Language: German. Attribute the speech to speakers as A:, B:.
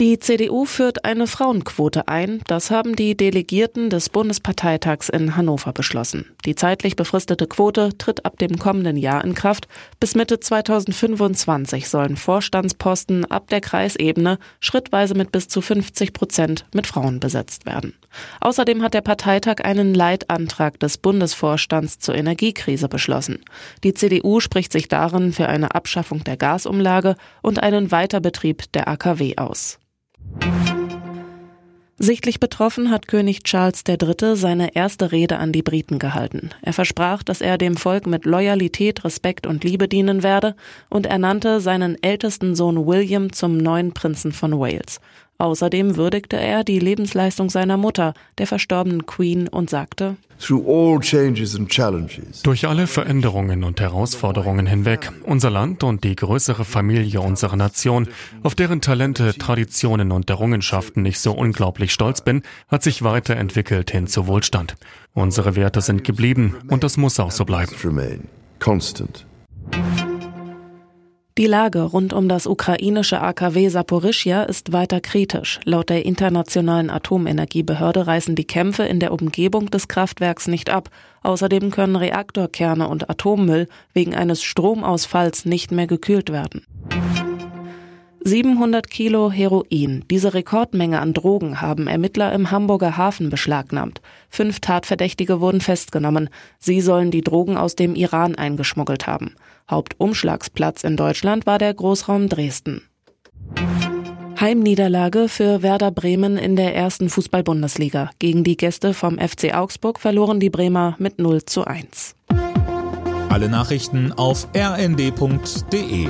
A: Die CDU führt eine Frauenquote ein. Das haben die Delegierten des Bundesparteitags in Hannover beschlossen. Die zeitlich befristete Quote tritt ab dem kommenden Jahr in Kraft. Bis Mitte 2025 sollen Vorstandsposten ab der Kreisebene schrittweise mit bis zu 50 Prozent mit Frauen besetzt werden. Außerdem hat der Parteitag einen Leitantrag des Bundesvorstands zur Energiekrise beschlossen. Die CDU spricht sich darin für eine Abschaffung der Gasumlage und einen Weiterbetrieb der AKW aus. Sichtlich betroffen hat König Charles III. seine erste Rede an die Briten gehalten. Er versprach, dass er dem Volk mit Loyalität, Respekt und Liebe dienen werde und ernannte seinen ältesten Sohn William zum neuen Prinzen von Wales. Außerdem würdigte er die Lebensleistung seiner Mutter, der verstorbenen Queen, und sagte,
B: durch alle Veränderungen und Herausforderungen hinweg, unser Land und die größere Familie unserer Nation, auf deren Talente, Traditionen und Errungenschaften ich so unglaublich stolz bin, hat sich weiterentwickelt hin zu Wohlstand. Unsere Werte sind geblieben und das muss auch so bleiben.
A: Die Lage rund um das ukrainische AKW Saporischja ist weiter kritisch. Laut der Internationalen Atomenergiebehörde reißen die Kämpfe in der Umgebung des Kraftwerks nicht ab. Außerdem können Reaktorkerne und Atommüll wegen eines Stromausfalls nicht mehr gekühlt werden. 700 Kilo Heroin. Diese Rekordmenge an Drogen haben Ermittler im Hamburger Hafen beschlagnahmt. Fünf Tatverdächtige wurden festgenommen. Sie sollen die Drogen aus dem Iran eingeschmuggelt haben. Hauptumschlagsplatz in Deutschland war der Großraum Dresden. Heimniederlage für Werder Bremen in der ersten Fußball-Bundesliga. Gegen die Gäste vom FC Augsburg verloren die Bremer mit 0 zu 1.
C: Alle Nachrichten auf rnd.de